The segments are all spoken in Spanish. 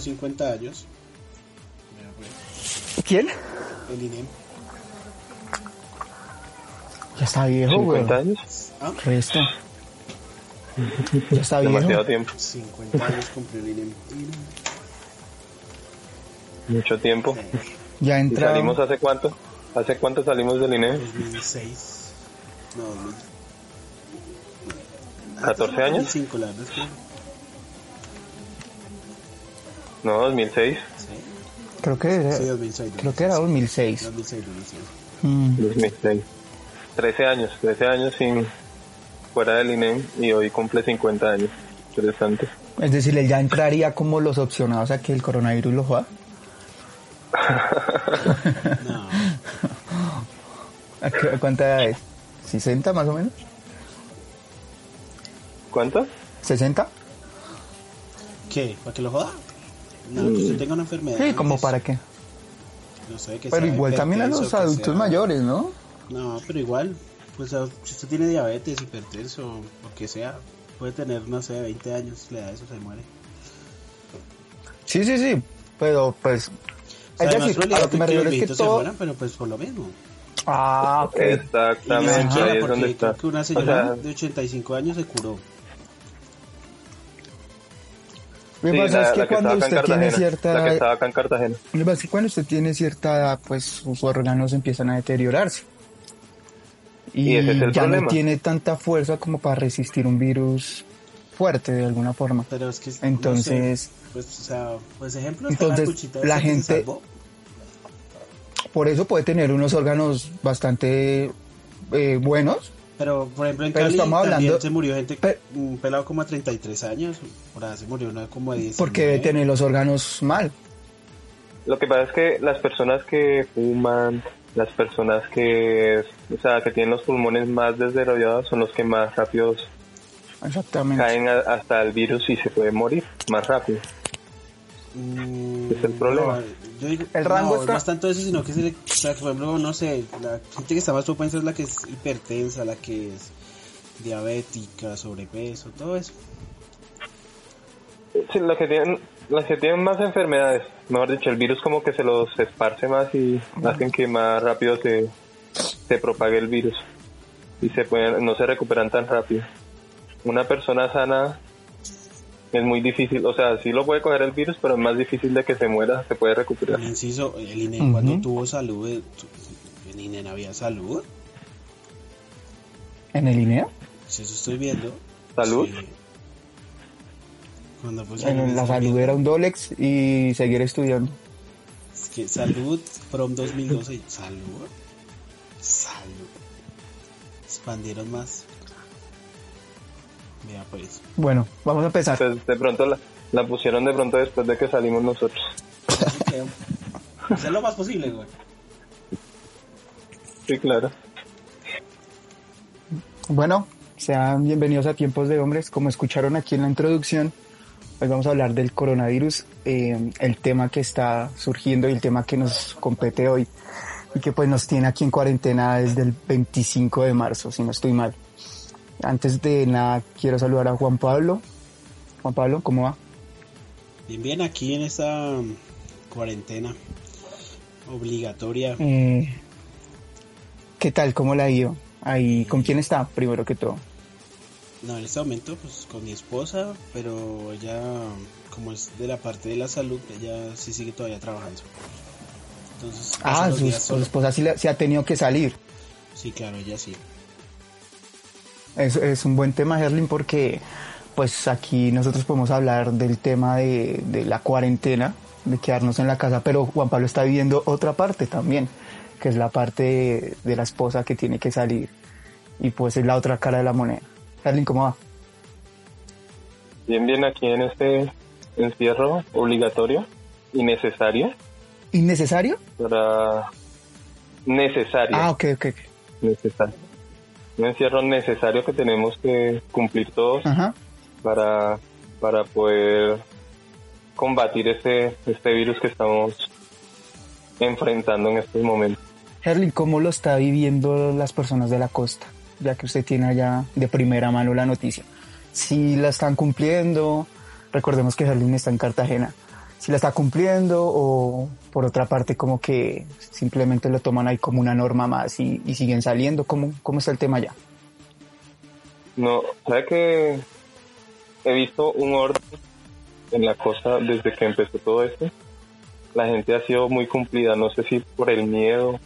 Cumplió 50 años. ¿Quién? el INEM. Ya está viejo, güey. 50 años. Ah, Resto. Ya está Demasiado viejo. tiempo. 50 años cumplió el INEM. Mucho tiempo. Ya ¿Y entra. salimos hace cuánto? ¿Hace cuánto salimos del INE? 2006. No, 2000. 14 años. 2005, la verdad es que. No, 2006. Sí, Creo que era, sí 2006. creo que era 2006. 2006, 2006. Mm. 2006. 13 años, 13 años sin fuera del INE y hoy cumple 50 años. Interesante. Es decir, él ya entraría como los opcionados a que el coronavirus lo juega. No, ¿A qué- ¿Cuánta edad es? ¿60 más o menos? ¿Cuánto? ¿60? ¿qué? ¿Para que lo joda? No, que usted tenga una enfermedad. Sí, como pues, para qué. No sé, que Pero sea igual también a los adultos sea- mayores, ¿no? No, pero igual, pues si usted tiene diabetes, hipertenso, lo que sea, puede tener, no sé, 20 años, le da eso, se muere. Sí, sí, sí. Pero pues. O sea, es no decir, a lo que me refiero es que se todo. mueran, pero pues por lo mismo. Ah, ok. Y ni Exactamente, siquiera ahí es porque donde está. creo que una O señora sea, de 85 años se curó. Lo que sí, pasa la, es que cuando usted tiene cierta. La que estaba acá en Cartagena. Lo que pasa es que cuando usted tiene cierta edad, pues sus órganos empiezan a deteriorarse. Y, Y ese es el ya problema. no tiene tanta fuerza como para resistir un virus fuerte de alguna forma. Pero es que. no Entonces- sé, pues, o sea, pues ejemplo, Entonces, la cuchita la gente-. Por eso puede tener unos órganos bastante eh, buenos. Pero, por ejemplo, en Pero Cali estamos también hablando- se murió gente, Pe- un pelado como a 33 años, por ahí se murió una como a 10. Porque debe tener los órganos mal. Lo que pasa es que las personas que fuman, las personas que, o sea, que tienen los pulmones más desarrollados son los que más rápido Exactamente. caen a- hasta el virus y se pueden morir más rápido. Mm, Es el problema. no, yo digo, El rango no, está- no es tanto eso, sino que, se le, o sea, que, por ejemplo, no sé, la gente que está más propensa es la que es hipertensa, la que es diabética, sobrepeso, todo eso. Sí, las que tienen, las que tienen más enfermedades, mejor dicho, el virus como que se los esparce más y hacen que más rápido se, se propague el virus y se pueden, no se recuperan tan rápido. Una persona sana es muy difícil, o sea, sí lo puede coger el virus, pero es más difícil de que se muera, se puede recuperar. El inciso, el INE Ujú. cuando tuvo salud, en INE había salud, En el INEA. si eso estoy viendo. ¿Salud? Sí. Cuando pues, En la salud viendo, era un Dolex y seguir estudiando. es que salud, Prom 2012, salud, salud. Expandieron más. Vea pues. Bueno, vamos a empezar. Entonces, de pronto la, la pusieron de pronto después de que salimos nosotros. Hacer lo más posible, güey. Sí, claro. Bueno, sean bienvenidos a Tiempos de Hombres. Como escucharon aquí en la introducción, hoy vamos a hablar del coronavirus, eh, el tema que está surgiendo y el tema que nos compete hoy y que pues nos tiene aquí en cuarentena desde el 25 de marzo, si no estoy mal. Antes de nada, quiero saludar a Juan Pablo. Juan Pablo, ¿cómo va? Bien, bien, aquí en esta mm, cuarentena obligatoria. Eh, ¿Qué tal? ¿Cómo la ha ido? Ahí, ¿Con quién está, primero que todo? No, en este momento, pues con mi esposa, pero ella, como es de la parte de la salud, ella sí sigue todavía trabajando. Entonces, ah, su, esposa sí, sí, ha tenido que salir. Sí, claro, ella sí. Es, es un buen tema, Herlin, porque pues aquí nosotros podemos hablar del tema de, de la cuarentena, de quedarnos en la casa, pero Juan Pablo está viviendo otra parte también, que es la parte de, la esposa que tiene que salir y pues es la otra cara de la moneda. Herlin, ¿cómo va? Bien, bien, aquí en este encierro obligatorio y necesario. ¿Innecesario? Para... Necesario. Ah, ok, ok. Necesario. Un encierro necesario que tenemos que cumplir todos para, para poder combatir este, este virus que estamos enfrentando en estos momentos. Herlin, ¿cómo lo está viviendo las personas de la costa? Ya que usted tiene allá de primera mano la noticia. Si la están cumpliendo, recordemos que Herlin está en Cartagena, si la está cumpliendo o por otra parte como que simplemente lo toman ahí como una norma más y, siguen saliendo, ¿Cómo, ¿cómo está el tema ya? No, sabe que he visto un orden en la costa desde que empezó todo esto. La gente ha sido muy cumplida, no sé si por el miedo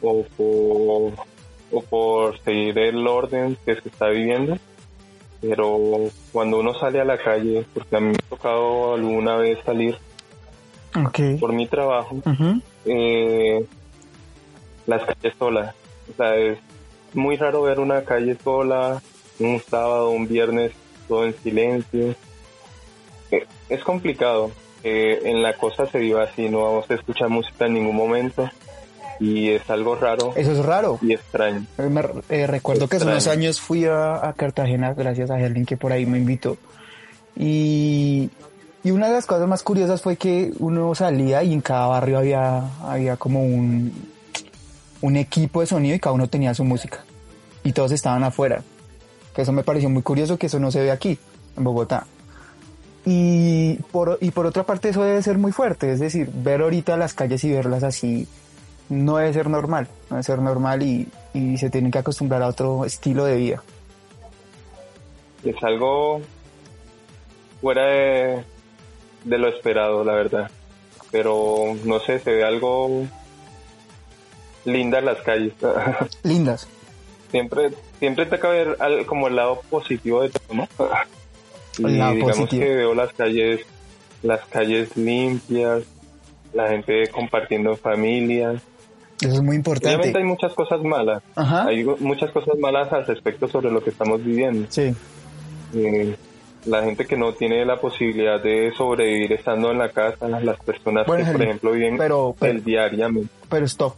o por, o por seguir el orden que se está viviendo, pero cuando uno sale a la calle, porque a mí me ha tocado alguna vez salir por mi trabajo, eh, las calles solas. O sea, es muy raro ver una calle sola, un sábado, un viernes, todo en silencio. Eh, es complicado. Eh, en la costa se vive así, no vamos a escuchar música en ningún momento y es algo raro. Eso es raro. Y extraño. Me, recuerdo que hace unos años fui a, Cartagena gracias a alguien que por ahí me invitó y, y una de las cosas más curiosas fue que uno salía y en cada barrio había, había como un, un equipo de sonido y cada uno tenía su música. Y todos estaban afuera. Que eso me pareció muy curioso que eso no se ve aquí, en Bogotá. Y por, y por otra parte eso debe ser muy fuerte, es decir, ver ahorita las calles y verlas así no debe ser normal, no debe ser normal y, y se tienen que acostumbrar a otro estilo de vida. Es algo fuera de, de lo esperado, la verdad. Pero no sé, se ve algo lindas las calles. Lindas. Siempre, siempre te cabe ver como el lado positivo de todo, ¿no? Y digamos que veo las calles, las calles limpias, la gente compartiendo en familias. Eso es muy importante. Obviamente hay muchas cosas malas. Hay muchas cosas malas al respecto sobre lo que estamos viviendo. Sí. Eh, la gente que no tiene la posibilidad de sobrevivir estando en la casa, las personas que, por ejemplo, viven pero, el diariamente. Pero stop,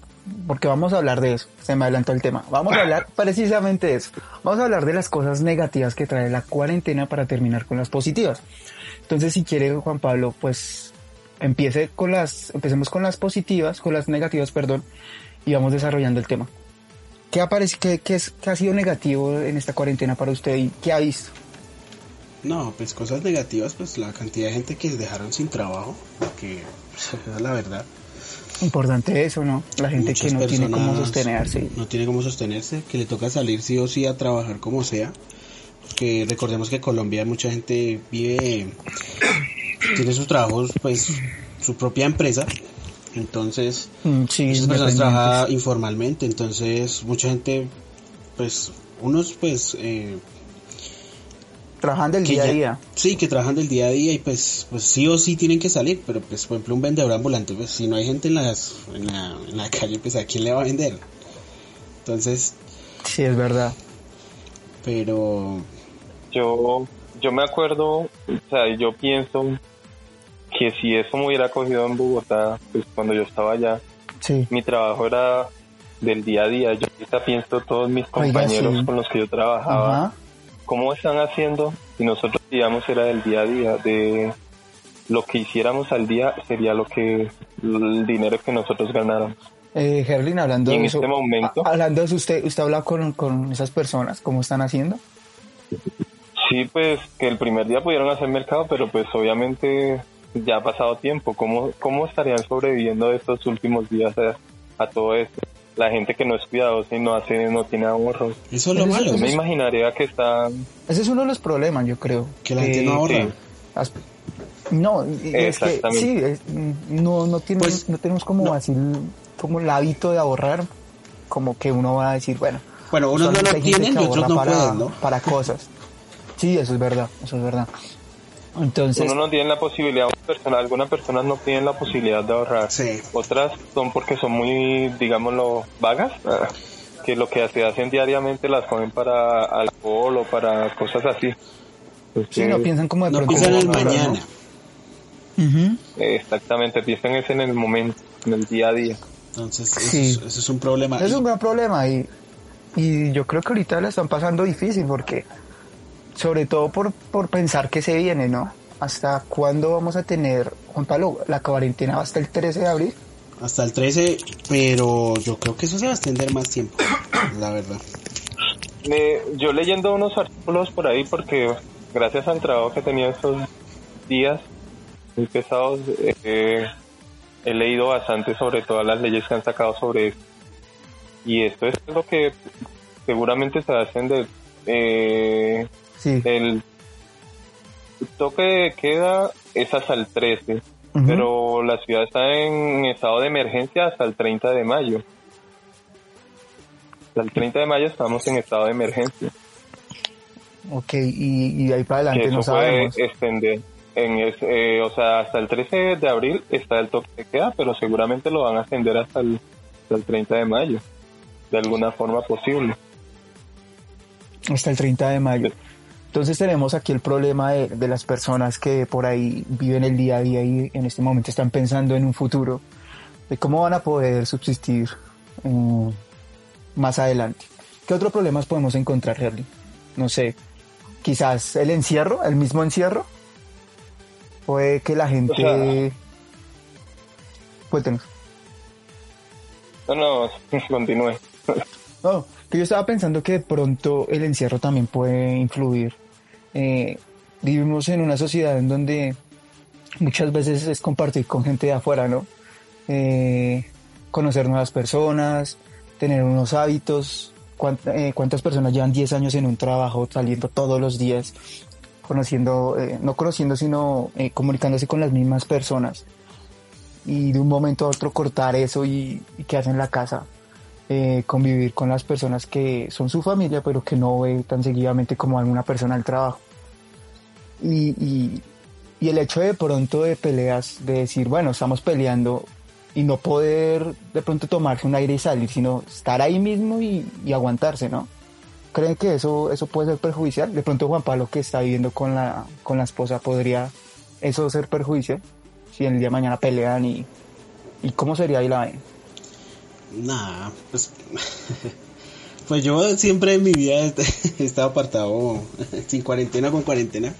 porque vamos a hablar de eso. Se me adelantó el tema. Vamos a hablar precisamente de eso. Vamos a hablar de las cosas negativas que trae la cuarentena para terminar con las positivas. Entonces, si quiere, Juan Pablo, pues empiece con las, empecemos con las positivas, con las negativas, perdón, y vamos desarrollando el tema. ¿Qué, aparece, qué, qué, es, qué ha sido negativo en esta cuarentena para usted y qué ha visto? No, pues cosas negativas, pues la cantidad de gente que dejaron sin trabajo, que es la verdad. Importante eso, ¿no? La gente que no tiene cómo sostenerse. No tiene cómo sostenerse, que le toca salir sí o sí a trabajar como sea. Que recordemos que Colombia mucha gente vive, tiene sus trabajos, pues su propia empresa. Entonces, mm, sí, muchas personas trabajan informalmente. Entonces, mucha gente, pues, unos, pues, eh, trabajan del día a día. Sí, que trabajan del día a día y pues, pues sí o sí tienen que salir, pero pues por ejemplo un vendedor ambulante, pues si no hay gente en, las, en, la, en la calle, pues a quién le va a vender. Entonces... Sí, es verdad. Pero... Yo, yo me acuerdo, o sea, yo pienso que si eso me hubiera cogido en Bogotá, pues cuando yo estaba allá, sí. mi trabajo era del día a día. Yo ahorita pienso todos mis compañeros con los que yo trabajaba cómo están haciendo si nosotros digamos era del día a día de lo que hiciéramos al día sería lo que el dinero que nosotros ganáramos. Eh, Gerlin, hablando en de este momento hablando de eso usted usted habla con, con esas personas cómo están haciendo sí pues que el primer día pudieron hacer mercado pero pues obviamente ya ha pasado tiempo. Cómo cómo estarían sobreviviendo estos últimos días a todo esto la gente que no es cuidadosa y no hace, no tiene ahorros. Eso es lo malo. Yo me imaginaría que está... Ese es uno de los problemas, yo creo. Que la gente no ahorra. No, es que sí, es- no, no, tiene- Pues, no tenemos como no. así como el hábito de ahorrar, como que uno va a decir, bueno, Bueno, unos no lo tienen y otros no para, pueden, ¿no? Para cosas. Sí, eso es verdad, eso es verdad. Entonces, Uno no tiene la posibilidad, persona, algunas personas no tienen la posibilidad de ahorrar. Sí. Otras son porque son muy, digámoslo, vagas, ah, que lo que se hacen diariamente las comen para alcohol o para cosas así. Sí, no piensan como de No piensan en el mañana. Exactamente, piensan es en el momento, en el día a día. Entonces, Sí. eso, es, eso es un problema. Es Y- un gran problema y, y yo creo que ahorita la están pasando difícil porque, sobre todo por, por pensar que se viene, ¿no? ¿Hasta cuándo vamos a tener, Juan Pablo, la cuarentena va hasta el 13 de abril? hasta el 13, pero yo creo que eso se va a extender más tiempo, la verdad. Me- yo leyendo unos artículos por ahí porque gracias al trabajo que he tenido estos días muy pesados, eh, he leído bastante sobre todas las leyes que han sacado sobre esto. Y esto es lo que seguramente se hacen de eh, Sí. el toque de queda es hasta el 13, Ujú. pero la ciudad está en estado de emergencia hasta el 30 de mayo. Hasta el 30 de mayo estamos en estado de emergencia. Ok, y, y ahí para adelante no puede sabemos. extender. En es- eh, o sea, hasta el 13 de abril está el toque de queda, pero seguramente lo van a extender hasta el, hasta el 30 de mayo, de alguna forma posible. Hasta el 30 de mayo. Entonces tenemos aquí el problema de, de las personas que por ahí viven el día a día y en este momento están pensando en un futuro, de cómo van a poder subsistir eh, más adelante. ¿Qué otros problemas podemos encontrar, Herly? No sé, quizás el encierro, el mismo encierro. Puede que la gente... sea- Cuéntenos. No, no, continúe. No, que yo estaba pensando que de pronto el encierro también puede influir. Eh, vivimos en una sociedad en donde muchas veces es compartir con gente de afuera, ¿no? Eh, conocer nuevas personas, tener unos hábitos. ¿Cuánt- eh, ¿Cuántas personas llevan 10 años en un trabajo, saliendo todos los días, conociendo, no conociendo, sino comunicándose con las mismas personas? Y de un momento a otro cortar eso y, y quedarse en la casa convivir con las personas que son su familia, pero que no ve tan seguidamente como alguna persona al trabajo. Y, y, el hecho de pronto de peleas, de decir, bueno, estamos peleando y no poder de pronto tomarse un aire y salir, sino estar ahí mismo y, y aguantarse, ¿no? ¿Creen que eso, eso puede ser perjudicial? De pronto Juan Pablo que está viviendo con la, con la esposa, ¿podría eso ser perjudicial? Si el día de mañana pelean y, y cómo sería ahí la vaina? Nah, pues, pues yo siempre en mi vida he estado apartado, sin cuarentena con cuarentena.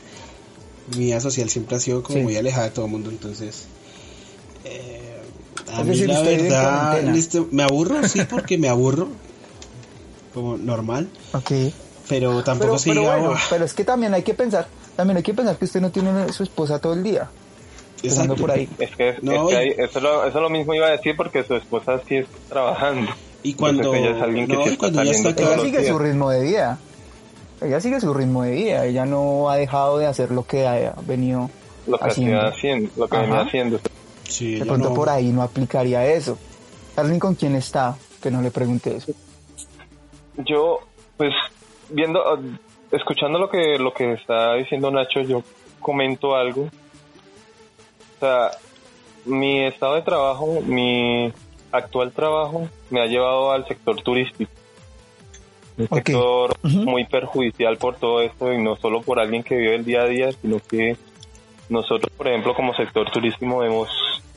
Mi vida social siempre ha sido como Sí. muy alejada de todo el mundo, entonces... eh, a Es mí decir, la verdad, en este- me aburro, sí, porque me aburro, como normal, Ok. pero tampoco pero, se pero pero es que también hay que pensar, también hay que pensar que usted no tiene a su esposa todo el día. Exacto. por ahí. Es que, No, es que y- ahí- eso, lo, eso lo mismo iba a decir porque su esposa sí está trabajando. Y cuando, Entonces ella es alguien que no, sí y está cuando ya está todos Ella acá, los sigue su ritmo de vida. Ella sigue su ritmo de vida. Ella no ha dejado de hacer lo que ha venido Lo que haciendo. lo que Ajá. venía haciendo. sí, De pronto no- por ahí no aplicaría eso. ¿Alguien con quién está? Que no le pregunte eso. Yo, pues, viendo, escuchando lo que, lo que está diciendo Nacho, yo comento algo. O sea, mi estado de trabajo, mi actual trabajo, me ha llevado al sector turístico. Un Ok. sector Ujú. muy perjudicial por todo esto y no solo por alguien que vive el día a día, sino que nosotros, por ejemplo, como sector turístico hemos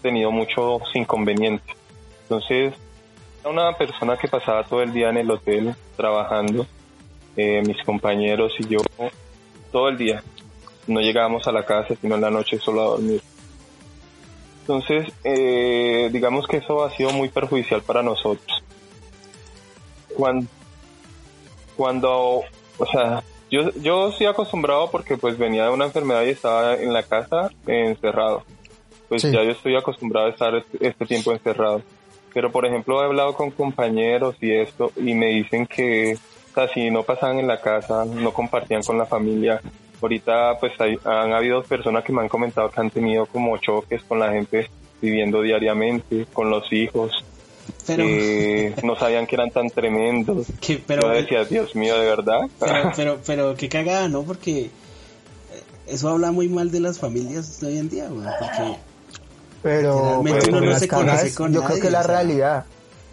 tenido muchos inconvenientes. Entonces, una persona que pasaba todo el día en el hotel trabajando, eh, mis compañeros y yo, todo el día. No llegábamos a la casa, sino en la noche solo a dormir. Entonces, eh, digamos que eso ha sido muy perjudicial para nosotros. Cuando, cuando o sea, yo, yo estoy acostumbrado porque pues venía de una enfermedad y estaba en la casa encerrado. Pues Sí. ya yo estoy acostumbrado a estar este, este tiempo encerrado. Pero por ejemplo he hablado con compañeros y esto y me dicen que o sea, si no pasaban en la casa, no compartían con la familia, ahorita pues hay- han habido personas que me han comentado que han tenido como choques con la gente viviendo diariamente, con los hijos, Pero, que no sabían que eran tan tremendos. que, pero, Yo decía, Dios mío, de verdad. pero, pero, pero qué cagada, ¿no? Porque eh, eso habla muy mal de las familias de hoy en día, güey, porque Pero, uno no se conoce con yo creo que la o sea, realidad,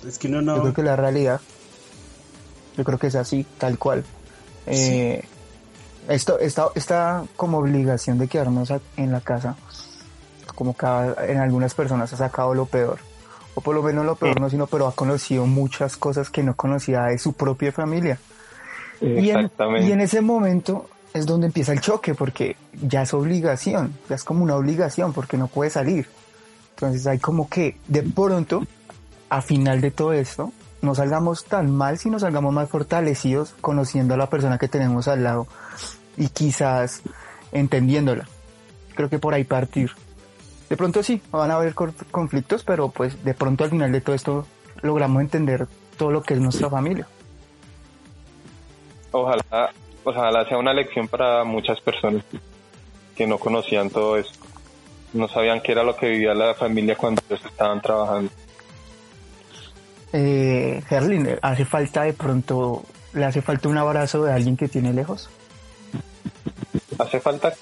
es que uno yo no... creo que la realidad, yo creo que es así, tal cual. Eh, esto está, está como obligación de quedarnos a- en la casa, como cada, en algunas personas ha sacado lo peor, o por lo menos lo peor no, sino pero ha conocido muchas cosas que no conocía de su propia familia. Y en, y en ese momento es donde empieza el choque, porque ya es obligación, ya es como una obligación, porque no puede salir. Entonces hay como que de pronto, a final de todo esto, no salgamos tan mal, sino salgamos más fortalecidos, conociendo a la persona que tenemos al lado y quizás entendiéndola. Creo que por ahí partir. De pronto sí, van a haber conflictos, pero pues de pronto al final de todo esto logramos entender todo lo que es nuestra familia. Ojalá, ojalá sea una lección para muchas personas que no conocían todo eso. No sabían qué era lo que vivía la familia cuando ellos estaban trabajando. Eh, Herlin, ¿hace falta de pronto, le hace falta un abrazo de alguien que tiene lejos? ¿Hace falta?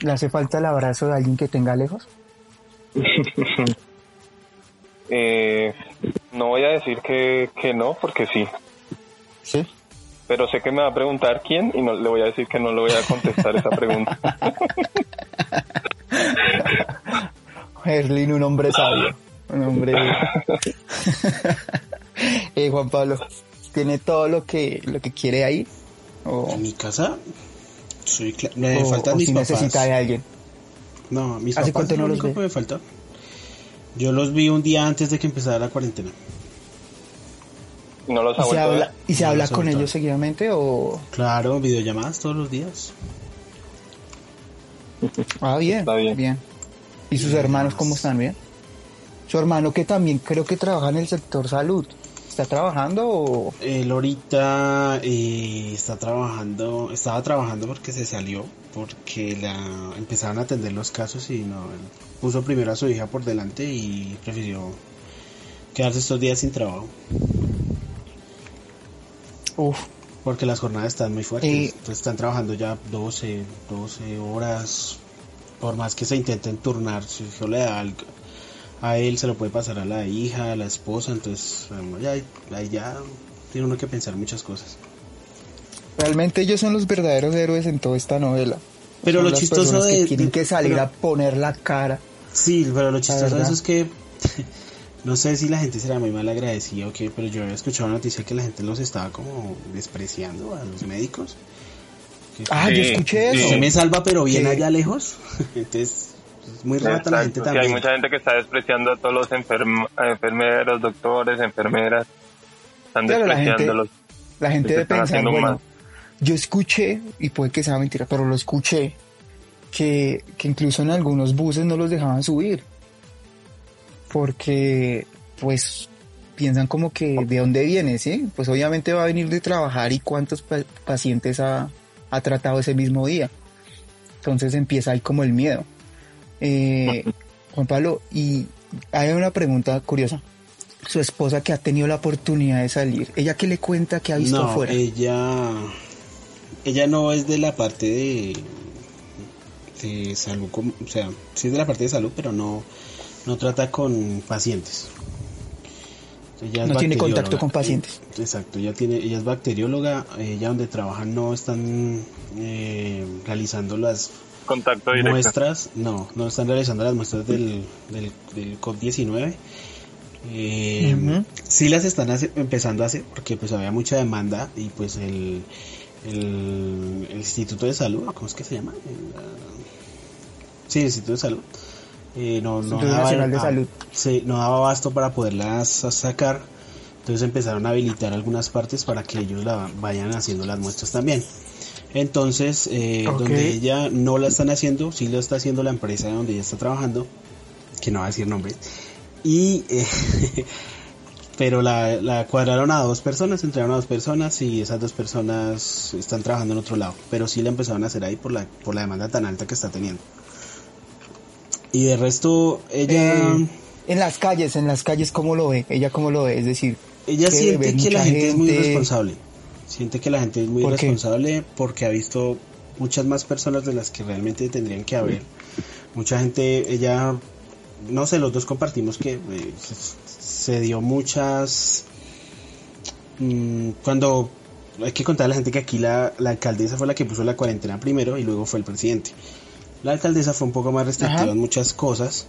¿Le hace falta el abrazo de alguien que tenga lejos? Eh, no voy a decir que, que no, porque sí. Sí. Pero sé que me va a preguntar quién y no le voy a decir que no le voy a contestar esa pregunta. Herlin, un hombre sabio. Un hombre. eh, Juan Pablo, ¿tiene todo lo que, lo que quiere ahí? ¿O, En mi casa, soy me o- faltan o mis si papás. necesita de alguien? No, mis ¿Hace papás cuánto no lo los único ve? que me falta. Yo los vi un día antes de que empezara la cuarentena. Y no los ha ¿Y se habla, y se No, habla no, con ellos seguidamente o...? Claro, videollamadas todos los días. Ah, bien, Está bien. bien. ¿Y sus hermanos cómo están? ¿Bien? Su hermano que también creo que trabaja en el sector salud. ¿Está trabajando o...? Él ahorita eh, está trabajando, estaba trabajando porque se salió, porque la empezaron a atender los casos y no, puso primero a su hija por delante y prefirió quedarse estos días sin trabajo, Uf, porque las jornadas están muy fuertes, Eh. entonces están trabajando ya 12, 12 horas, por más que se intenten turnar, si hijo le da algo, a él se lo puede pasar a la hija, a la esposa, entonces bueno, ya, ya tiene uno que pensar muchas cosas. realmente ellos son los verdaderos héroes en toda esta novela. Pero Son lo las chistoso de- que tienen de- que salir pero- a poner la cara. Sí, pero lo chistoso de eso es que no sé si la gente será muy mal agradecida o qué, pero yo había escuchado una noticia que la gente los estaba como despreciando a los médicos. Ah, yo escuché eso. Usted me salva pero bien allá lejos. Entonces, es muy rata la gente sí, hay también. mucha gente que está despreciando a todos los enfermeros, doctores, enfermeras. Están Claro, la gente- despreciándolos. La gente debe pensar, bueno, mal. yo escuché, y puede que sea mentira, pero lo escuché, que, que incluso en algunos buses no los dejaban subir. Porque, pues, piensan como que de dónde viene, ¿sí? Pues obviamente va a venir de trabajar y cuántos pa- pacientes ha, ha tratado ese mismo día. Entonces empieza ahí como el miedo. Eh, Juan Pablo, y hay una pregunta curiosa. Su esposa que ha tenido la oportunidad de salir, ¿ella qué le cuenta que ha visto no, afuera? ella ella no es de la parte de de salud, o sea, sí es de la parte de salud, pero no no trata con pacientes. Ella No tiene contacto con pacientes. Exacto, ella tiene, ella es bacterióloga, ella donde trabaja no están eh, realizando las Contacto directo. muestras, no, no están realizando las muestras del, del, del COVID-19. Eh. Sí las están hace- empezando a hacer porque pues había mucha demanda y pues el, el, el Instituto de Salud, ¿cómo es que se llama? El, ah, sí, el Instituto de Salud. eh, no, no, daba, Nacional de ah, Salud. sí, no daba abasto para poderlas sa- sacar. Entonces empezaron a habilitar algunas partes para que ellos la vayan haciendo las muestras también. Entonces, eh, donde ella no la están haciendo, sí lo está haciendo la empresa donde ella está trabajando, que no va a decir nombre. Y eh, pero la, la cuadraron a dos personas, entregaron a dos personas y esas dos personas están trabajando en otro lado, pero sí la empezaron a hacer ahí por la, por la demanda tan alta que está teniendo. Y de resto, ella... Eh, en las calles, en las calles, ¿cómo lo ve? ¿Ella cómo lo ve? Es decir... Ella siente que la mucha gente, es muy gente- responsable. Siente que la gente es muy responsable porque ha visto muchas más personas de las que realmente tendrían que haber. Mucha gente, ella, no sé, los dos compartimos que eh, se- dio muchas... mm, cuando hay que contar a la gente que aquí la, la alcaldesa fue la que puso la cuarentena primero y luego fue el presidente. La alcaldesa fue un poco más restrictiva Ajá. en muchas cosas,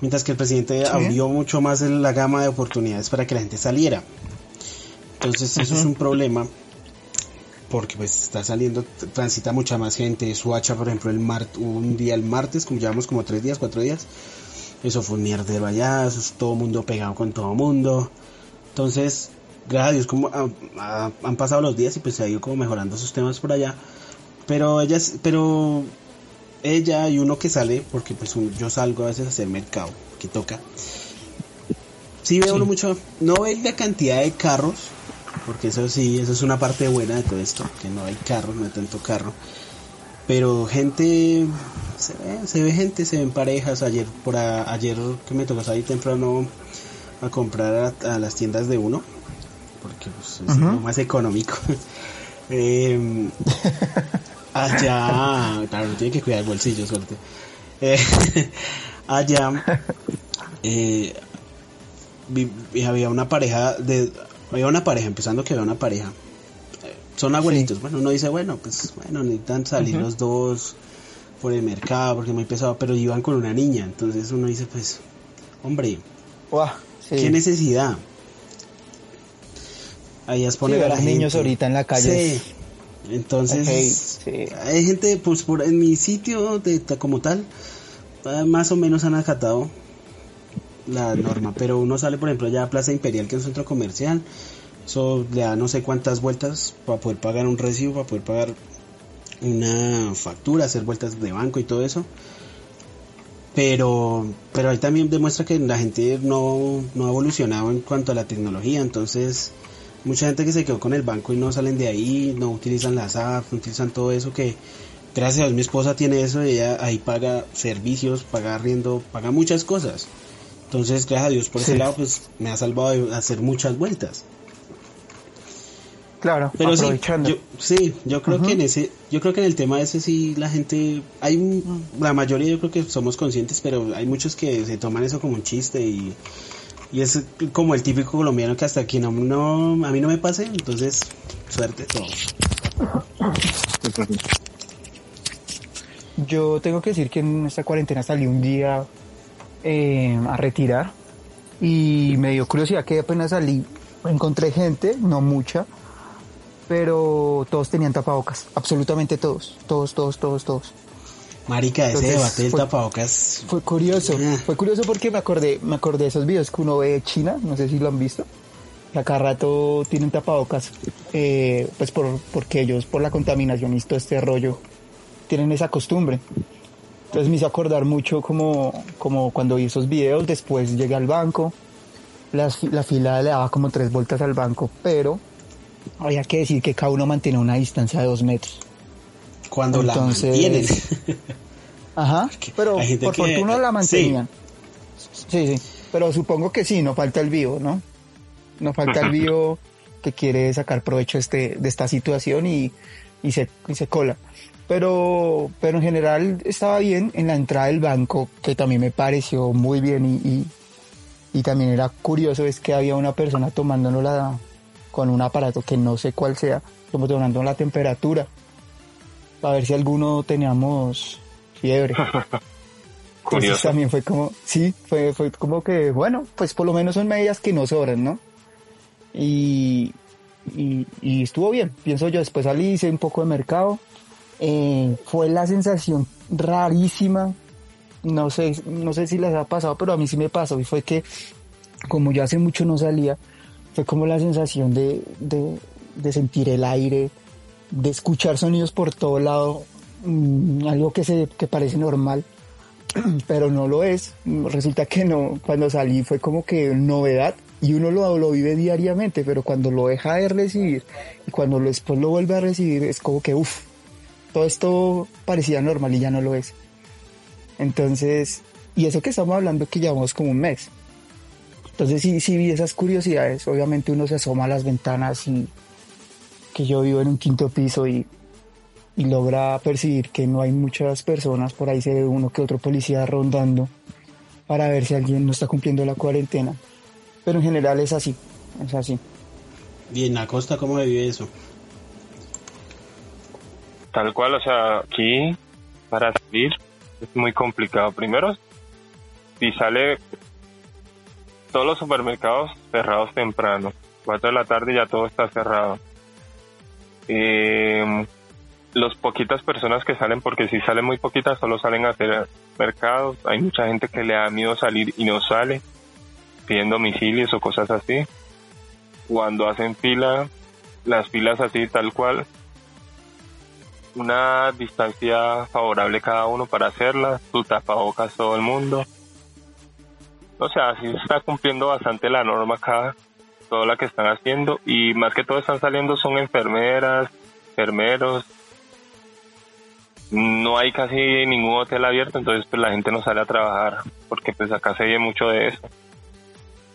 mientras que el presidente Sí. abrió mucho más la gama de oportunidades para que la gente saliera. Entonces eso es un problema porque pues está saliendo, transita mucha más gente. Suacha, por ejemplo, el mar, un día el martes, como llevamos como tres días, cuatro días, eso fue un mierdero allá, eso es todo mundo pegado con todo mundo. Entonces, gracias a Dios, como ah, han pasado los días y pues se ha ido como mejorando esos temas por allá. Pero ella, pero ella y uno que sale, porque pues un- yo salgo a veces a hacer mercado, que toca. Sí veo uno mucho, no ve la cantidad de carros, porque eso sí, eso es una parte buena de todo esto, que no hay carros, no hay tanto carro. Pero gente, se ve, se ve gente, se ven parejas. Ayer, por a- ayer que me tocó salir temprano a comprar a, a las tiendas de uno, porque pues, es lo más económico. Em, allá, claro, tiene que cuidar el bolsillo, suerte. Eh, allá, eh, vi- había una pareja de, había una pareja, empezando que había una pareja. Son abuelitos, bueno, uno dice, bueno, pues, bueno, necesitan salir los dos por el mercado porque es muy pesado, pero iban con una niña, entonces uno dice, pues, hombre, Uah, sí. ¿Qué necesidad? Ahí es poner Sí, a gente. niños ahorita en la calle Sí. Entonces, hay gente, pues por en mi sitio de, como tal, eh, más o menos han acatado la norma, pero uno sale, por ejemplo, allá a Plaza Imperial, que es un centro comercial, eso le da no sé cuántas vueltas para poder pagar un recibo, para poder pagar una factura, hacer vueltas de banco y todo eso. Pero, pero ahí también demuestra que la gente no, no ha evolucionado en cuanto a la tecnología, entonces mucha gente que se quedó con el banco y no salen de ahí, no utilizan las apps, no utilizan todo eso que gracias a Dios mi esposa tiene eso y ella ahí paga servicios, paga arriendo, paga muchas cosas. Entonces, gracias a Dios por ese lado pues me ha salvado de hacer muchas vueltas. Claro, Pero sí, yo, sí, yo creo que en ese, yo creo que en el tema ese sí la gente, hay un- la mayoría yo creo que somos conscientes, pero hay muchos que se toman eso como un chiste y, y es como el típico colombiano que hasta aquí no, no, a mí no me pase, entonces suerte todo. Yo tengo que decir que en esta cuarentena salí un día eh, a retirar y me dio curiosidad que apenas salí encontré gente, no mucha, pero todos tenían tapabocas, absolutamente todos, todos, todos, todos, todos. Marica, ese debate del tapabocas, Fue curioso, Ah. fue curioso porque me acordé, me acordé de esos videos que uno ve de China, no sé si lo han visto, que a cada rato tienen tapabocas, eh, pues por, porque ellos por la contaminación y todo este rollo tienen esa costumbre. Entonces me hizo acordar mucho como, como cuando vi esos videos, después llegué al banco, fi- la fila le daba como tres vueltas al banco, pero había que decir que cada uno mantenía una distancia de dos metros. cuando entonces- la mantienen. Ajá, pero por que- fortuna la mantenían. Sí. sí, pero supongo que sí, no falta el vivo, ¿no? No falta el vivo que quiere sacar provecho este, de esta situación y, y, se, y se cola. Pero, pero en general estaba bien en la entrada del banco, que también me pareció muy bien y, y, y también era curioso, es que había una persona tomándolo la, con un aparato que no sé cuál sea, como tomando la temperatura, para ver si alguno teníamos fiebre. Entonces Curioso. también fue como, sí, fue, fue como que, bueno, pues por lo menos son medidas que no sobran, ¿no? Y, y, y estuvo bien, pienso yo, después salí, hice un poco de mercado, eh, fue la sensación rarísima, no sé, no sé si les ha pasado, pero a mí sí me pasó, y fue que, como yo hace mucho no salía, fue como la sensación de, de, de sentir el aire, de escuchar sonidos por todo lado, mm, algo que se, que parece normal, pero no lo es. Resulta que no, cuando salí fue como que novedad y uno lo, lo vive diariamente, pero cuando lo deja de recibir y cuando después lo vuelve a recibir es como que, uff, todo esto parecía normal y ya no lo es. Entonces, y eso que estamos hablando que llevamos como un mes. Entonces sí, sí vi esas curiosidades. Obviamente uno se asoma a las ventanas y que yo vivo en un quinto piso y, logra percibir que no hay muchas personas. Por ahí se ve uno que otro policía rondando para ver si alguien no está cumpliendo la cuarentena. Pero en general es así, es así. ¿Y en la costa cómo vive eso? Tal cual, o sea, aquí para salir es muy complicado. Primero, si sale todos los supermercados cerrados temprano, 4 de la tarde ya todo está cerrado. Eh, los poquitas personas que salen, porque si salen muy poquitas, solo salen a hacer mercados. Hay mucha gente que le da miedo salir y no sale, pidiendo domicilios o cosas así. Cuando hacen fila, las filas así tal cual, una distancia favorable cada uno para hacerla, su tapabocas todo el mundo. O sea, sí está cumpliendo bastante la norma acá, toda la que están haciendo, y más que todo están saliendo son enfermeras, enfermeros. No hay casi ningún hotel abierto, entonces pues la gente no sale a trabajar, porque pues acá se ve mucho de eso.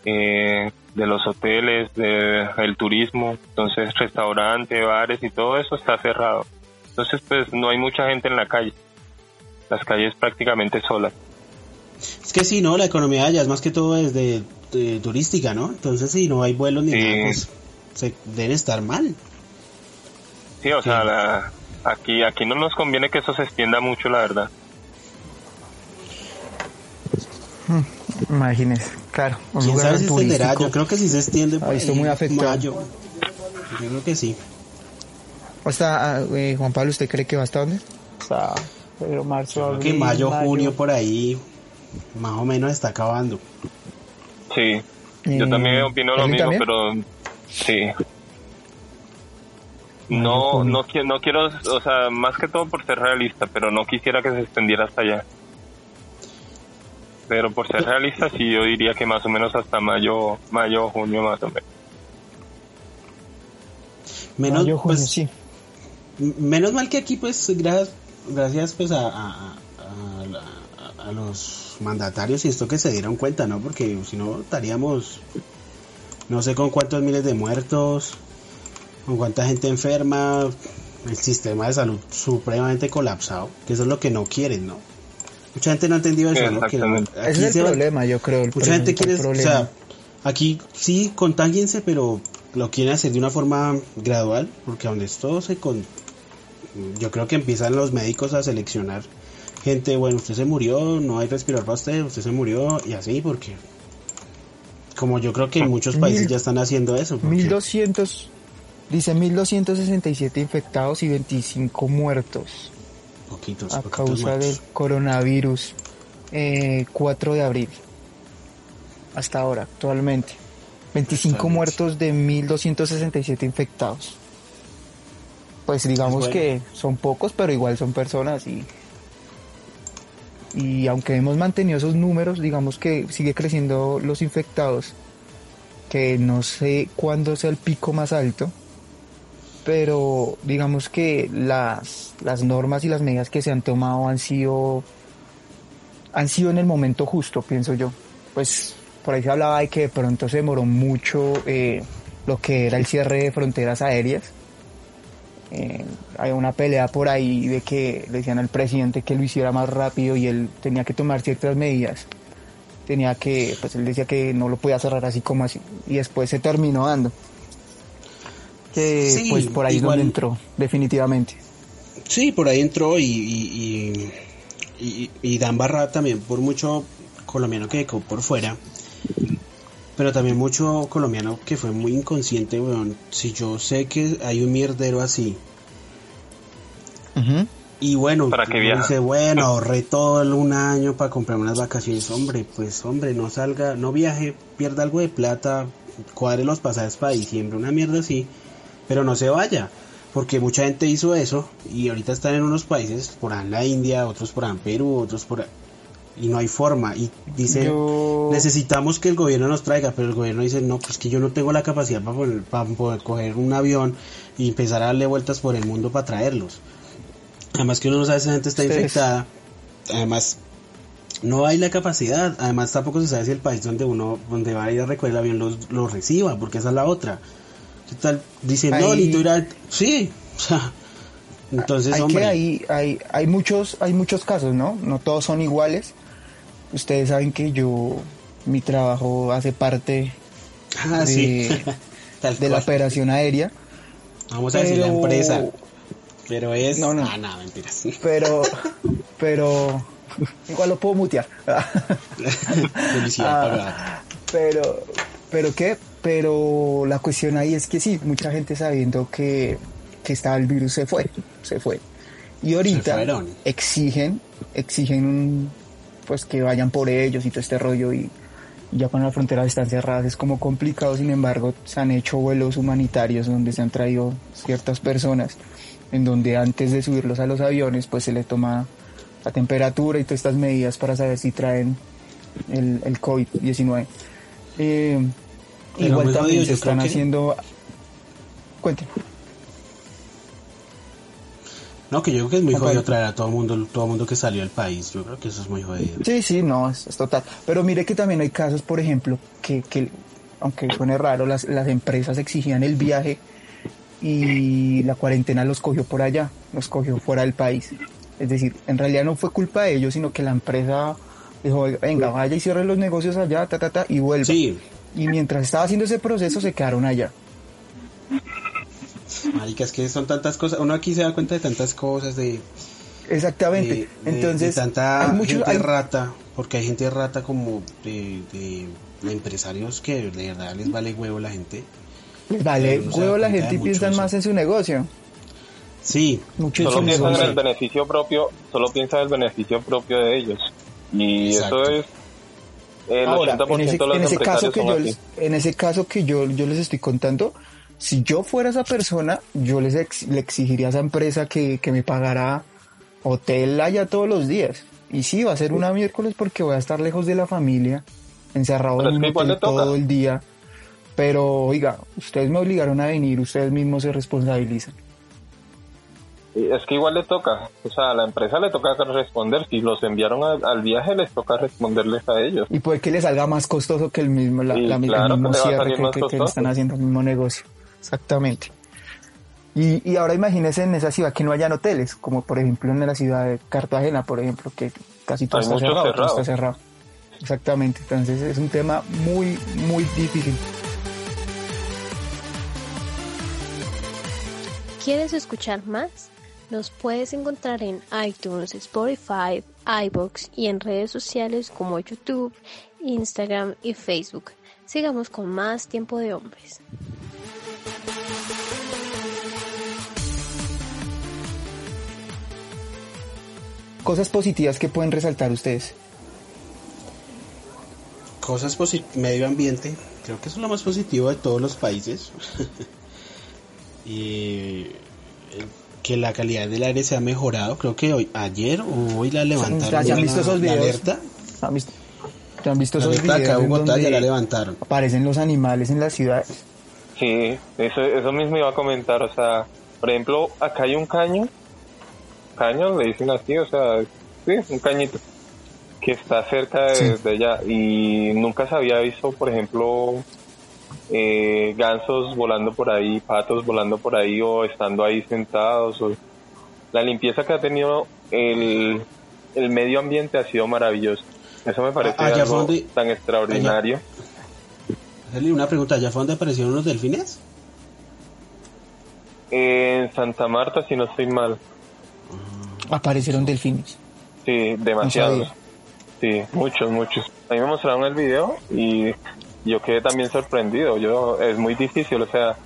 Eh, de los hoteles, del turismo, entonces restaurante, bares y todo eso está cerrado. Entonces, pues no hay mucha gente en la calle. Las calles prácticamente solas. Es que sí, ¿no? La economía allá es más que todo desde de, turística, ¿no? Entonces, si no hay vuelos ni Sí. nada, pues se deben estar mal. Sí, o sea, la- aquí, aquí no nos conviene que eso se extienda mucho, la verdad. Imagínese, claro, un ¿Quién lugar sabe si se extenderá? Yo creo que sí se extiende. por Ahí estoy ahí, muy afectado. Mayo. Yo creo que sí. Hasta, ah, eh, Juan Pablo, ¿usted cree que va hasta dónde? Hasta febrero, marzo, Creo que mayo, junio, por ahí, más o menos está acabando. Sí, yo Eh, también opino lo ¿Erwin mismo, también? pero sí. No, no, no quiero, o sea, más que todo por ser realista, pero no quisiera que se extendiera hasta allá. Pero por ser realista, sí, yo diría que más o menos hasta mayo, mayo, junio, más o menos. Menos, Mayo, junio, pues, sí. Menos mal que aquí, pues, gracias, gracias pues a, a, los mandatarios y esto que se dieron cuenta, ¿no? Porque si no estaríamos, no sé con cuántos miles de muertos, con cuánta gente enferma, el sistema de salud supremamente colapsado, que eso es lo que no quieren, ¿no? Mucha gente no ha entendido eso, ¿no? Que Ese es el va- problema, yo creo. el Mucha gente quiere, o sea, aquí sí contáguense, pero lo quieren hacer de una forma gradual, porque donde esto se con... Yo creo que empiezan los médicos a seleccionar gente, bueno, usted se murió, no hay respirador para usted, usted se murió, y así, porque... Como yo creo que en muchos países Mil- ya están haciendo eso. porque- 1200, dice 1267 infectados y 25 muertos Poquitos, a poquitos causa muertos. del coronavirus. Eh, 4 de abril. Hasta ahora, actualmente. 25 Actualmente. muertos de 1267 infectados. Pues digamos bueno. que son pocos, pero igual son personas y y aunque hemos mantenido esos números, digamos que sigue creciendo los infectados, que no sé cuándo sea el pico más alto, pero digamos que las, las normas y las medidas que se han tomado han sido han sido en el momento justo, pienso yo. Pues por ahí se hablaba de que de pronto se demoró mucho eh, lo que era el cierre de fronteras aéreas. Eh, hay una pelea por ahí de que le decían al presidente que lo hiciera más rápido y él tenía que tomar ciertas medidas. Tenía que, pues él decía que no lo podía cerrar así como así. Y después se terminó dando. Que Sí, pues por ahí es donde entró, definitivamente. Sí, por ahí entró y, y, y, y, y Dan Barra también por mucho colombiano que quedó por fuera. Pero también mucho colombiano que fue muy inconsciente, weón. Si yo sé que hay un mierdero así. Y bueno, ¿Para viaja? dice, bueno, ahorré todo el un año para comprar unas vacaciones. Hombre, pues hombre, no salga, no viaje, pierda algo de plata, cuadre los pasajes para diciembre, una mierda así. Pero no se vaya. Porque mucha gente hizo eso y ahorita están en unos países, por ahí en la India, otros por ahí en Perú, otros por ahí. Y no hay forma. Y dice, Yo- necesitamos que el gobierno nos traiga, pero el gobierno dice, no, pues que yo no tengo la capacidad para poder, para poder coger un avión y empezar a darle vueltas por el mundo para traerlos. Además que uno no sabe si esa gente está Ustedes- infectada. Además, no hay la capacidad. Además, tampoco se sabe si el país donde uno, donde va a ir a recoger el avión los, los reciba, porque esa es la otra. ¿Qué tal? Dicen, no, Ahí- necesito ir a... Sí, o sea, entonces, hay hombre... que hay, hay, hay muchos, hay muchos casos, ¿no? No todos son iguales. Ustedes saben que yo, mi trabajo hace parte Ah, de, sí. Tal de la operación aérea, Vamos a decir la pero- empresa. Pero es. No, no. Ah, no, mentiras. pero, pero, igual lo puedo mutear. Ah, pagada. pero, pero qué, pero la cuestión ahí es que sí, mucha gente sabiendo que, que estaba el virus se fue, se fue. Y ahorita exigen, exigen un- pues que vayan por ellos y todo este rollo y, y ya cuando las fronteras están cerradas es como complicado, sin embargo se han hecho vuelos humanitarios donde se han traído ciertas personas en donde antes de subirlos a los aviones pues se les toma la temperatura y todas estas medidas para saber si traen el, el COVID-19. Eh, Pero igual también se están que- haciendo... Cuente. No, que yo creo que es muy jodido traer a todo el mundo, todo mundo que salió del país. Yo creo que eso es muy jodido. Sí, sí, no, es, es total. Pero mire que también hay casos, por ejemplo, que, que aunque suene raro, las, las empresas exigían el viaje y la cuarentena los cogió por allá, los cogió fuera del país. Es decir, en realidad no fue culpa de ellos, sino que la empresa dijo, "Oiga, venga, vaya y cierre los negocios allá, ta, ta, ta, y vuelva. Sí, Y mientras estaba haciendo ese proceso, se quedaron allá. Marica, es que son tantas cosas. Uno aquí se da cuenta de tantas cosas, de, Exactamente. de, Entonces, de tanta hay gente hay- rata, porque hay gente rata como de, de, de empresarios que de verdad les vale huevo la gente. les vale huevo la gente y piensan eso. más en su negocio. Sí, Mucho Solo piensan en el beneficio propio, solo piensan en el beneficio propio de ellos. Y Exacto. eso es el Ahora, 80% en ese, de los en ese caso que yo así. en ese caso que yo, yo les estoy contando, si yo fuera esa persona, yo les ex- le exigiría a esa empresa que, que me pagara hotel allá todos los días. Y sí, va a ser una miércoles porque voy a estar lejos de la familia, encerrado Pero en un hotel todo el día. Pero, oiga, ustedes me obligaron a venir, ustedes mismos se responsabilizan. Es que igual le toca, o sea, a la empresa le toca responder. Si los enviaron a- al viaje, les toca responderles a ellos. Y puede que les salga más costoso que el mismo, la, Sí, la- el claro mismo cierre que, que- que le están haciendo el mismo negocio. Exactamente. Y, y ahora imagínense en esa ciudad que no hayan hoteles, como por ejemplo en la ciudad de Cartagena, por ejemplo, que casi todo está cerrado, todo cerrado. está cerrado. Exactamente. Entonces es un tema muy, muy difícil. ¿Quieres escuchar más? Nos puedes encontrar en iTunes, Spotify, iBox y en redes sociales como YouTube, Instagram y Facebook. Sigamos con más tiempo de hombres. Cosas positivas que pueden resaltar ustedes. cosas positivas, medio ambiente, creo que eso es lo más positivo de todos los países. y eh, que la calidad del aire se ha mejorado, creo que hoy, ayer o hoy la levantaron. ¿Ya han visto esos la videos? alerta, ¿Han visto, ¿ya han visto la esos videos acá en Bogotá ya la levantaron. aparecen los animales en las ciudades? Sí, eso, eso mismo iba a comentar, o sea, por ejemplo, acá hay un caño, caño le dicen así, o sea, sí, un cañito, que está cerca de, Sí. de allá y nunca se había visto, por ejemplo, eh, gansos volando por ahí, patos volando por ahí o estando ahí sentados. O... La limpieza que ha tenido el, el medio ambiente ha sido maravilloso. Eso me parece Ah, allá algo fue donde- tan extraordinario. Hacerle una pregunta, ¿ya fue donde aparecieron los delfines? En Santa Marta, si no estoy mal. Aparecieron delfines. Sí, demasiados. Sí, muchos, muchos. A mí me mostraron el video y yo quedé también sorprendido. Yo es muy difícil, o sea,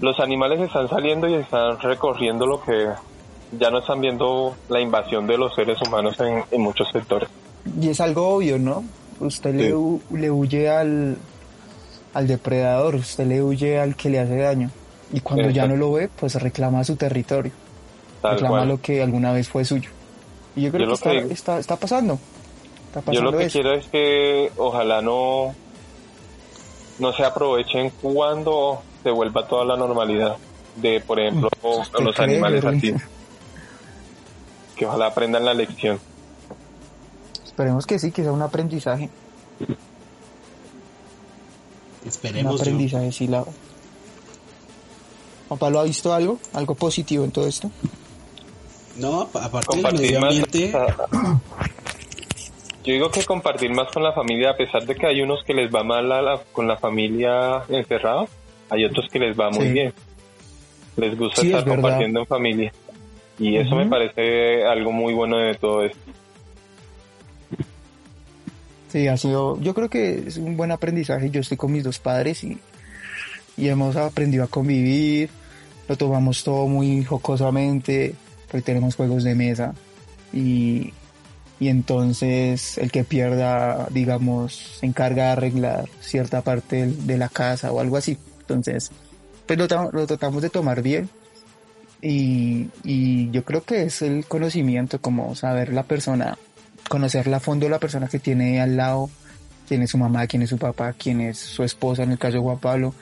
los animales están saliendo y están recorriendo lo que ya no están viendo la invasión de los seres humanos en, en muchos sectores. Y es algo obvio, ¿no? Usted le, hu- le huye al, al depredador, usted le huye al que le hace daño. Y cuando ya no lo ve, pues reclama su territorio, Tal reclama cual. lo que alguna vez fue suyo. Y yo creo Yo que, lo está, que- está, está pasando. está Yo pasando lo que eso. quiero es que ojalá no, no se aprovechen cuando se vuelva toda la normalidad de, por ejemplo, ¿Usted los cree, animales así. Que ojalá aprendan la lección. Esperemos que sí, que sea un aprendizaje. Un Esperemos. yo. aprendizaje, sí, la... Juan Pablo ha visto algo, algo positivo en todo esto. No, apa- aparte del Compartir medio más. ambiente, Yo digo que compartir más con la familia, a pesar de que hay unos que les va mal a la- con la familia encerrada, hay otros que les va muy Sí. bien. Les gusta Sí, estar compartiendo en familia. Y eso me parece algo muy bueno de todo esto. Sí, ha sido, yo creo que es un buen aprendizaje. Yo estoy con mis dos padres y, y hemos aprendido a convivir, lo tomamos todo muy jocosamente, porque tenemos juegos de mesa y, y entonces el que pierda, digamos, se encarga de arreglar cierta parte de la casa o algo así. Entonces, pues lo, lo tratamos de tomar bien y, y yo creo que es el conocimiento, como saber la persona conocerla a fondo la persona que tiene al lado, quién es su mamá, quién es su papá, quién es su esposa en el caso de Juan Pablo,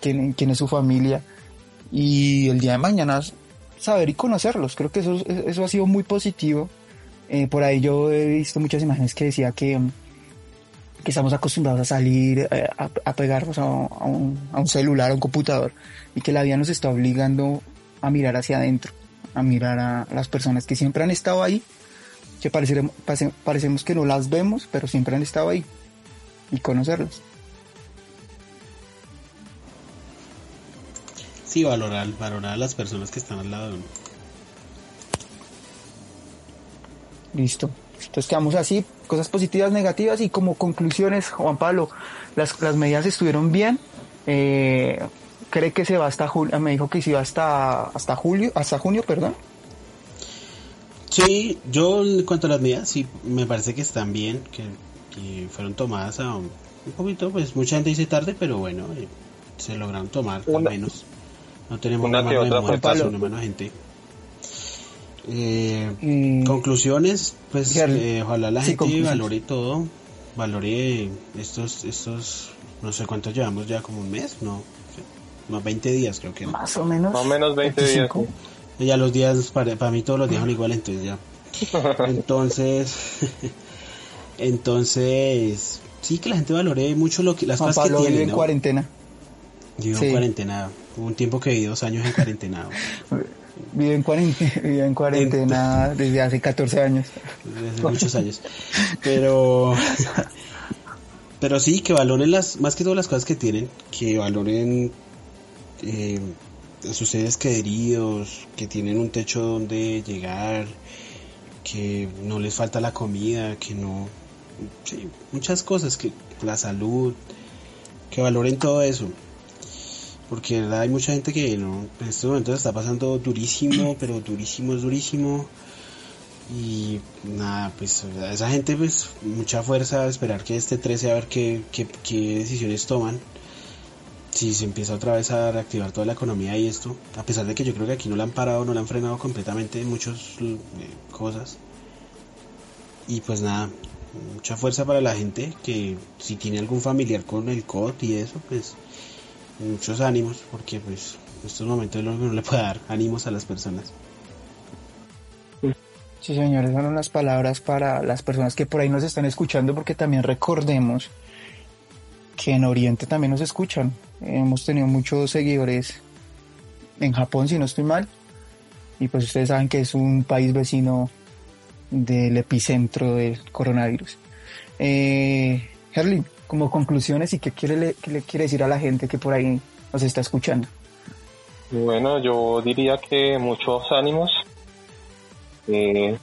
quién, quién es su familia y el día de mañana saber y conocerlos. Creo que eso, eso ha sido muy positivo. Eh, por ahí yo he visto muchas imágenes que decía que, que estamos acostumbrados a salir, eh, a, a pegarnos a, un, a un celular, a un computador y que la vida nos está obligando a mirar hacia adentro, a mirar a las personas que siempre han estado ahí que pase- parecemos que no las vemos, pero siempre han estado ahí y conocerlas. Sí, valorar, valorar a las personas que están al lado de uno. Listo. Entonces quedamos así, cosas positivas, negativas y como conclusiones, Juan Pablo, las, las medidas estuvieron bien. Eh, cree que se va hasta julio, me dijo que se iba hasta, hasta julio, hasta junio, perdón. Sí, yo en cuanto a las medidas, sí, me parece que están bien, que, que fueron tomadas a un, un poquito, pues mucha gente dice tarde, pero bueno, eh, se lograron tomar al Una- menos. No tenemos una mano de otra, muertas, una mano de gente. Eh, Y- Conclusiones, pues eh, ojalá la sí, gente conclusiones. valore todo, valore estos, estos, no sé cuántos llevamos ya, como un mes, no, no 20 días creo que. más o menos. Más o menos 20 días. 25. Ya los días, para, para mí todos los días son iguales, entonces ya. Entonces, entonces, sí que la gente valore mucho lo que, las Juan cosas Pablo que vive tiene, en ¿no? cuarentena. Vivo Sí. en cuarentena, hubo un tiempo que viví dos años en cuarentena, Vive en cuarentena, vive en cuarentena desde hace 14 años. desde muchos años. Pero, pero sí, que valoren las, más que todas las cosas que tienen, que valoren eh, a sus seres queridos, que tienen un techo donde llegar, que no les falta la comida, que no, sí, muchas cosas, que la salud, que valoren todo eso. Porque verdad hay mucha gente que no, en estos momentos está pasando durísimo, pero durísimo es durísimo. Y nada, pues esa gente pues mucha fuerza a esperar que este 13 a ver qué, qué, qué decisiones toman. Si se empieza otra vez a reactivar toda la economía y esto, a pesar de que yo creo que aquí no la han parado, no la han frenado completamente en muchas eh, cosas. Y pues nada, mucha fuerza para la gente que si tiene algún familiar con el COT y eso, pues muchos ánimos, porque pues en estos momentos es lo que le puede dar ánimos a las personas. Sí, señores, son unas palabras para las personas que por ahí nos están escuchando, porque también recordemos que en Oriente también nos escuchan. Hemos tenido muchos seguidores en Japón, si no estoy mal, y pues ustedes saben que es un país vecino del epicentro del coronavirus. Eh, Herlin, como conclusiones, ¿y qué, quiere, le, qué le quiere decir a la gente que por ahí nos está escuchando? Bueno, yo diría que muchos ánimos, eh,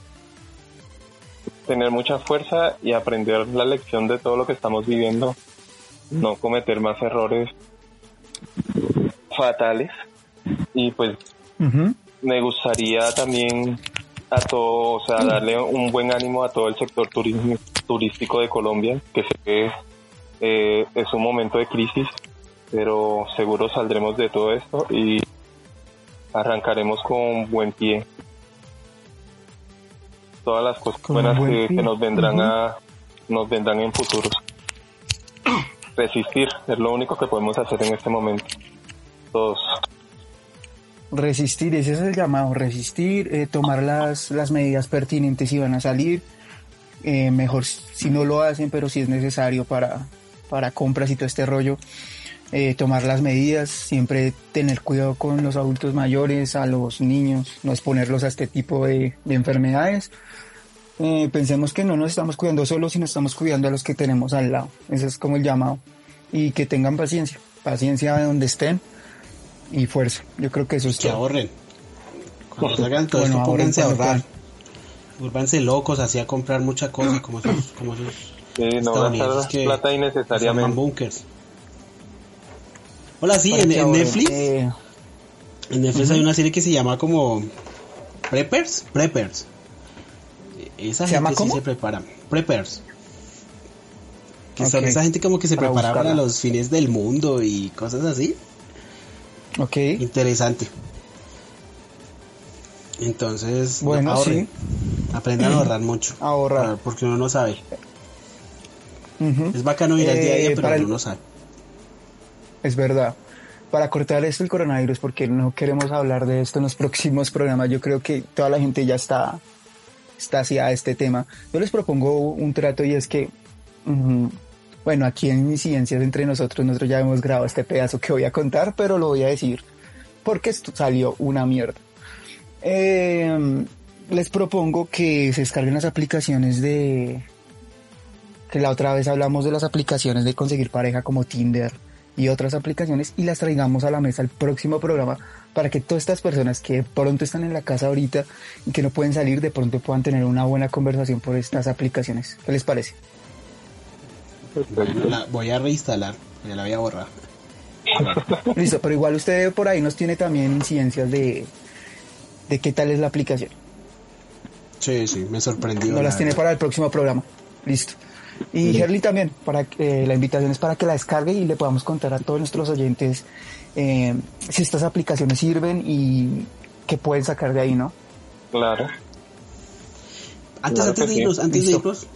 tener mucha fuerza y aprender la lección de todo lo que estamos viviendo, no cometer más errores fatales y pues me gustaría también a todo, o sea, darle un buen ánimo a todo el sector turismo, turístico de Colombia, que sé que eh, es un momento de crisis, pero seguro saldremos de todo esto y arrancaremos con buen pie. todas las cosas Con buenas buen que, pie. que nos vendrán a nos vendrán en futuros. Resistir es lo único que podemos hacer en este momento. Todos. Resistir, ese es el llamado, resistir, eh, tomar las, las medidas pertinentes si van a salir, eh, mejor si no lo hacen, pero si es necesario para, para compras y todo este rollo, eh, tomar las medidas, siempre tener cuidado con los adultos mayores, a los niños, no exponerlos a este tipo de, de enfermedades. Eh, pensemos que no nos estamos cuidando solos, sino estamos cuidando a los que tenemos al lado. Ese es como el llamado. Y que tengan paciencia, paciencia de donde estén y fuerza. Yo creo que eso es Que todo. ahorren. Cuando salgan todo Bueno, esto, pónganse a ahorrar. Vuélvanse locos, así a comprar mucha cosa, como esos, como esos Sí, no estadounidenses gastar que plata innecesariamente. bunkers. Hola, sí, en, en. Netflix, Eh, en Netflix hay una serie que se llama como Preppers, Preppers. Esa ¿Se gente llama sí cómo? se prepara, Preppers. Que son esa gente como que se Para prepara para los fines del mundo y cosas así. ok. Interesante. Entonces, no, Bueno, ahorren. sí. Aprendan a ahorrar mucho. A ahorrar. Ah, Porque uno no sabe. Es bacano ir al día a día, Eh, pero uno el- no sabe. Es verdad. Para cortar esto el coronavirus, porque no queremos hablar de esto en los próximos programas, yo creo que toda la gente ya está, está hacia este tema. Yo les propongo un trato y es que, bueno, aquí en Incidencias entre nosotros, nosotros ya hemos grabado este pedazo que voy a contar, pero lo voy a decir porque esto salió una mierda. Eh, les propongo que se descarguen las aplicaciones de, que la otra vez hablamos de las aplicaciones de conseguir pareja como Tinder y otras aplicaciones y las traigamos a la mesa el próximo programa para que todas estas personas que de pronto están en la casa ahorita y que no pueden salir de pronto puedan tener una buena conversación por estas aplicaciones. ¿Qué les parece? La voy a reinstalar, ya la voy a borrar. Listo, pero igual usted por ahí nos tiene también incidencias de, de qué tal es la aplicación. Sí, sí, me sorprendió. No la las tiene para el próximo programa. Listo. Y Herly también, para que eh, la invitación es para que la descargue y le podamos contar a todos nuestros oyentes eh, si estas aplicaciones sirven y qué pueden sacar de ahí, ¿no? Claro. Antes, Claro antes de sí. irnos, antes de irnos,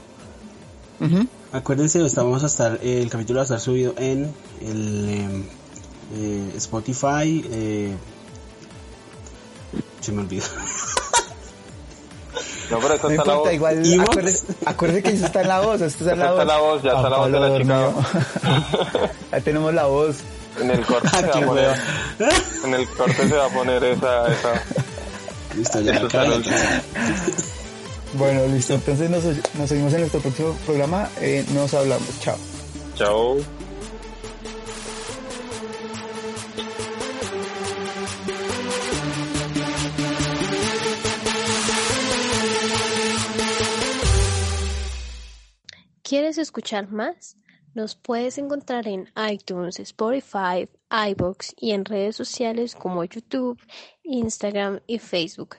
acuérdense, estamos a estar, eh, el capítulo va a estar subido en el eh, Spotify. Eh, se me olvidó. No, pero eso No está la voz. importa, igual Evox. acuérdese, acuérdese que eso está en la voz, esto está en la Está voz. la voz, ya está la voz de la chica. ya tenemos la voz. En el corte se va a poner, en el corte se va a poner esa, esa. Listo, ya. Bueno, listo. Entonces nos, oímos en nuestro próximo programa. Eh, nos hablamos. Chao. Chao. ¿Quieres escuchar más? Nos puedes encontrar en iTunes, Spotify, iBox y en redes sociales como YouTube, Instagram y Facebook.